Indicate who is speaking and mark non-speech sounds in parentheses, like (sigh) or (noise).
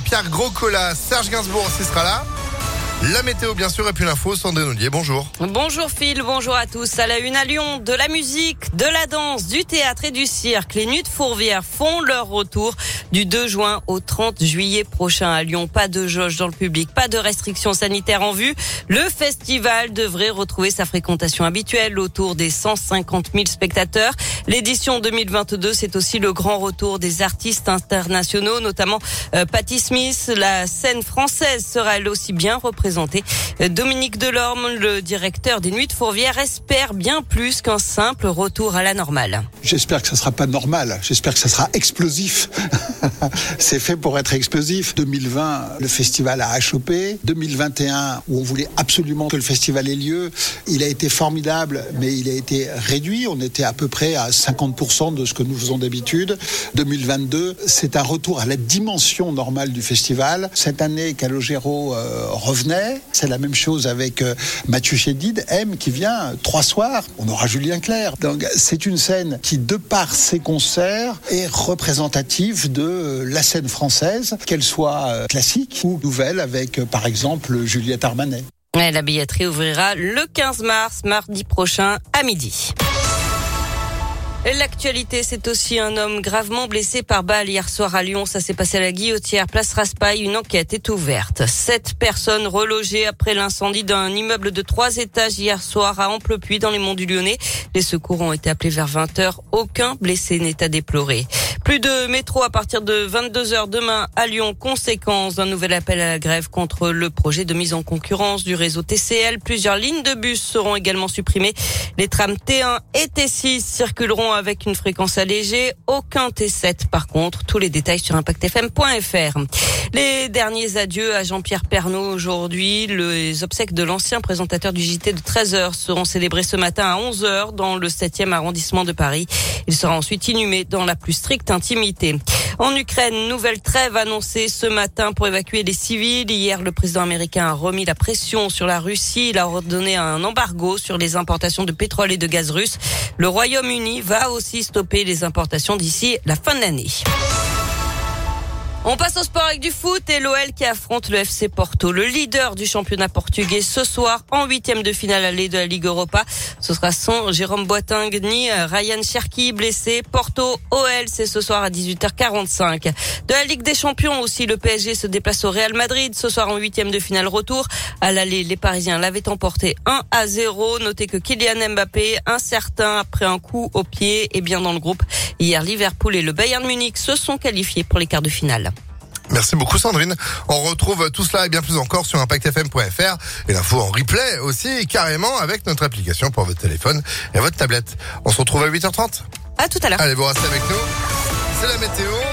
Speaker 1: Pierre Groscola, Serge Gainsbourg aussi sera là. La météo, bien sûr, et puis l'info, Sandrine Ollier, bonjour.
Speaker 2: Bonjour Phil, bonjour à tous. À la une à Lyon, de la musique, de la danse, du théâtre et du cirque. Les Nuits de Fourvière font leur retour du 2 juin au 30 juillet prochain à Lyon. Pas de jauge dans le public, pas de restrictions sanitaires en vue. Le festival devrait retrouver sa fréquentation habituelle autour des 150 000 spectateurs. L'édition 2022, c'est aussi le grand retour des artistes internationaux, notamment euh, Patti Smith. La scène française sera elle aussi bien représentée Dominique Delorme, le directeur des Nuits de Fourvière, espère bien plus qu'un simple retour à la normale.
Speaker 3: J'espère que ça sera pas normal. J'espère que ça sera explosif. (laughs) (laughs) C'est fait pour être explosif. 2020, le festival a achoppé. 2021, où on voulait absolument que le festival ait lieu, il a été formidable, mais il a été réduit. On était à peu près à 50% de ce que nous faisons d'habitude. 2022, c'est un retour à la dimension normale du festival. Cette année, Calogero euh, revenait c'est la même chose avec euh, Mathieu Chédid, M, qui vient trois soirs. On aura Julien Clerc. Donc c'est une scène qui, de par ses concerts, est représentative de euh, la scène française, qu'elle soit euh, classique ou nouvelle, avec par exemple Juliette Armanet.
Speaker 2: La billetterie ouvrira le 15 mars, mardi prochain à midi. L'actualité, c'est aussi un homme gravement blessé par balle hier soir à Lyon. Ça s'est passé à la Guillotière, place Raspail. Une enquête est ouverte. Sept personnes relogées après l'incendie d'un immeuble de trois étages hier soir à Amplepuis dans les monts du Lyonnais. Les secours ont été appelés vers 20 heures. Aucun blessé n'est à déplorer. Plus de métro à partir de 22 heures demain à Lyon. Conséquence d'un nouvel appel à la grève contre le projet de mise en concurrence du réseau TCL. Plusieurs lignes de bus seront également supprimées. Les trams T1 et T6 circuleront avec une fréquence allégée. Aucun T7 par contre. Tous les détails sur impactfm.fr. Les derniers adieux à Jean-Pierre Pernaud aujourd'hui. Les obsèques de l'ancien présentateur du JT de 13h seront célébrées ce matin à 11h dans le 7e arrondissement de Paris. Il sera ensuite inhumé dans la plus stricte En Ukraine, nouvelle trêve annoncée ce matin pour évacuer les civils. Hier, le président américain a remis la pression sur la Russie. Il a ordonné un embargo sur les importations de pétrole et de gaz russe. Le Royaume-Uni va aussi stopper les importations d'ici la fin de l'année. On passe au sport avec du foot et l'OL qui affronte le FC Porto, le leader du championnat portugais ce soir en huitième de finale allée de la Ligue Europa. Ce sera sans Jérôme Boateng ni Ryan Cherki blessé. Porto OL c'est ce soir à 18h45. De la Ligue des Champions aussi, le PSG se déplace au Real Madrid ce soir en huitième de finale retour. À l'aller, les Parisiens l'avaient emporté 1 à 0. Notez que Kylian Mbappé, incertain après un coup au pied, est bien dans le groupe. Hier, Liverpool et le Bayern Munich se sont qualifiés pour les quarts de finale.
Speaker 1: Merci beaucoup Sandrine. On retrouve tout cela et bien plus encore sur impactfm.fr et l'info en replay aussi carrément avec notre application pour votre téléphone et votre tablette. On se retrouve à 8h30.
Speaker 2: À tout à l'heure.
Speaker 1: Allez, vous restez avec nous. C'est la météo.